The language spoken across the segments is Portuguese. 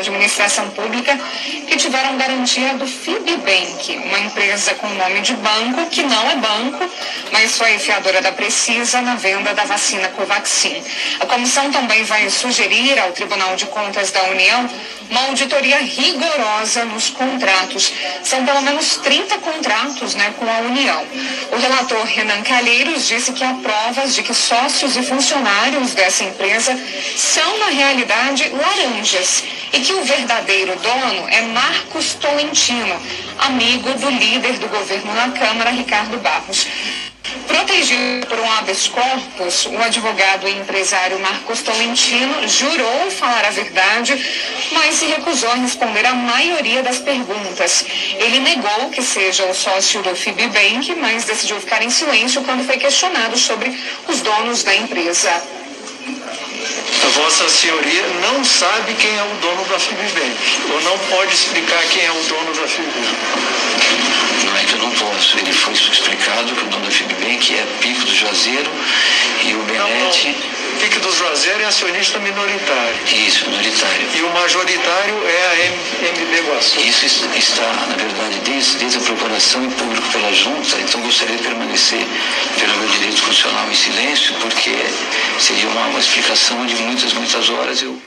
administração pública que tiveram garantia do Fibbank, uma empresa com nome de banco que não é banco, mas foi fiadora da Precisa na venda da vacina Covaxin. A comissão também vai sugerir ao Tribunal de Contas da União uma auditoria rigorosa nos contratos. São pelo menos 30 contratos né, com a União. O relator Renan Calheiros disse que há provas de que sócios e funcionários dessa empresa são, na realidade, laranjas e que o verdadeiro dono é Marcos Tolentino, amigo do líder do governo na Câmara, Ricardo Barros. Protegido por um habeas corpus, o advogado e empresário Marcos Tolentino jurou falar a verdade, mas se recusou a responder a maioria das perguntas. Ele negou que seja o sócio do Fibbank, mas decidiu ficar em silêncio quando foi questionado sobre os donos da empresa. Vossa Senhoria não sabe quem é o dono da Fibbank, ou não pode explicar quem é o dono da Fibbank. Não é que eu não posso. Ele foi explicado que o dono da Fibbank é Pico do Juazeiro e o Benete. Pique do Juazeiro é acionista minoritário. Isso, minoritário. E o majoritário é a MB Guaçu. Isso está, na verdade, desde, desde a procuração em público pela junta, então gostaria de permanecer, pelo meu direito constitucional, em silêncio, porque seria uma, uma explicação de muitas, muitas horas. Eu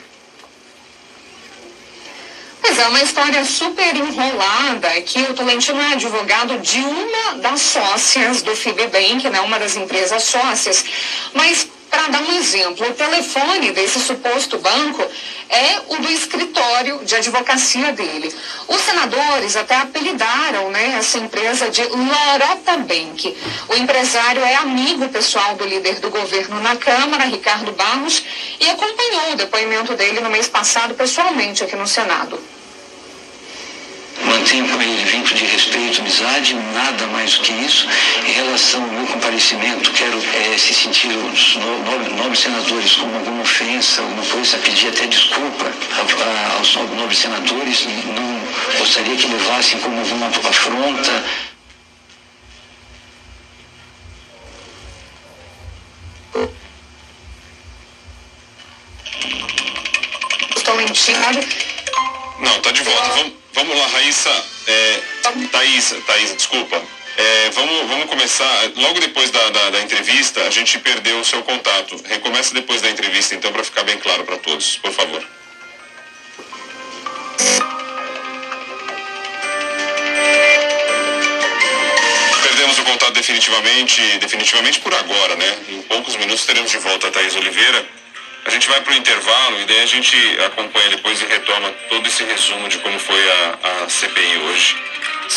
Pois é, uma história super enrolada que o Tolentino é advogado de uma das sócias do Fibbank, né, uma das empresas sócias, mas para dar um exemplo, o telefone desse suposto banco é o do escritório de advocacia dele. Os senadores até apelidaram né, essa empresa de Lorota Bank. O empresário é amigo pessoal do líder do governo na Câmara, Ricardo Barros, e acompanhou o depoimento dele no mês passado pessoalmente aqui no Senado mantenho com ele vínculo de respeito, amizade, nada mais do que isso. Em relação comparecimento, quero é, se sentir os nobres, nobres senadores como alguma ofensa, alguma coisa, pedir até desculpa aos nobres senadores, não gostaria que levassem como alguma afronta. Estou mentindo. Não, tá de volta. Vamos, vamos lá, Raíssa. É, Thaís, Thaís, desculpa. Vamos, vamos começar. Logo depois da, da, da, entrevista, a gente perdeu o seu contato. Recomeça depois da entrevista, então, para ficar bem claro para todos, por favor. Perdemos o contato definitivamente, definitivamente por agora, né? Em poucos minutos teremos de volta a Thaís Oliveira. A gente vai para o intervalo e daí a gente acompanha depois e retoma todo esse resumo de como foi a, a CPI hoje.